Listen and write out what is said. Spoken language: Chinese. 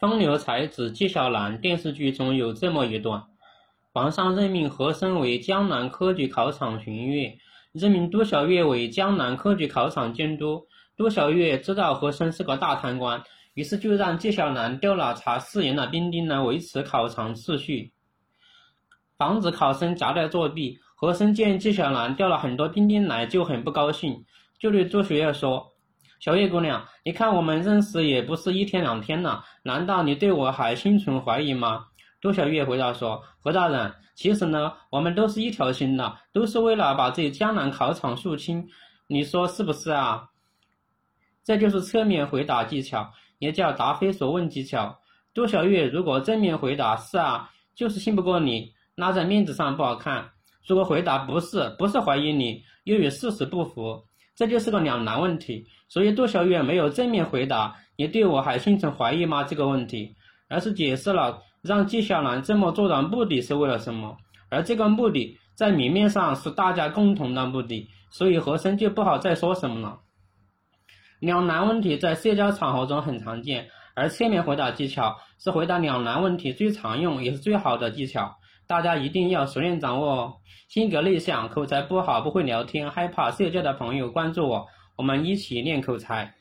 风流才子纪晓岚电视剧中有这么一段：皇上任命和珅为江南科举考场巡阅，任命杜小月为江南科举考场监督。杜小月知道和珅是个大贪官，于是就让纪晓岚调了查誓言的兵丁来维持考场秩序，防止考生夹带作弊。和珅见纪晓岚调了很多兵丁来，就很不高兴，就对杜小月说。小叶姑娘，你看我们认识也不是一天两天了，难道你对我还心存怀疑吗？杜小月回答说：“何大人，其实呢，我们都是一条心的，都是为了把这江南考场肃清，你说是不是啊？”这就是侧面回答技巧，也叫答非所问技巧。杜小月如果正面回答是啊，就是信不过你，那在面子上不好看；如果回答不是，不是怀疑你，又与事实不符。这就是个两难问题，所以杜小月没有正面回答“你对我还心存怀疑吗”这个问题，而是解释了让纪晓岚这么做的目的是为了什么，而这个目的在明面上是大家共同的目的，所以和珅就不好再说什么了。两难问题在社交场合中很常见，而侧面回答技巧是回答两难问题最常用也是最好的技巧。大家一定要熟练掌握哦。性格内向、口才不好、不会聊天、害怕社交的朋友，关注我，我们一起练口才。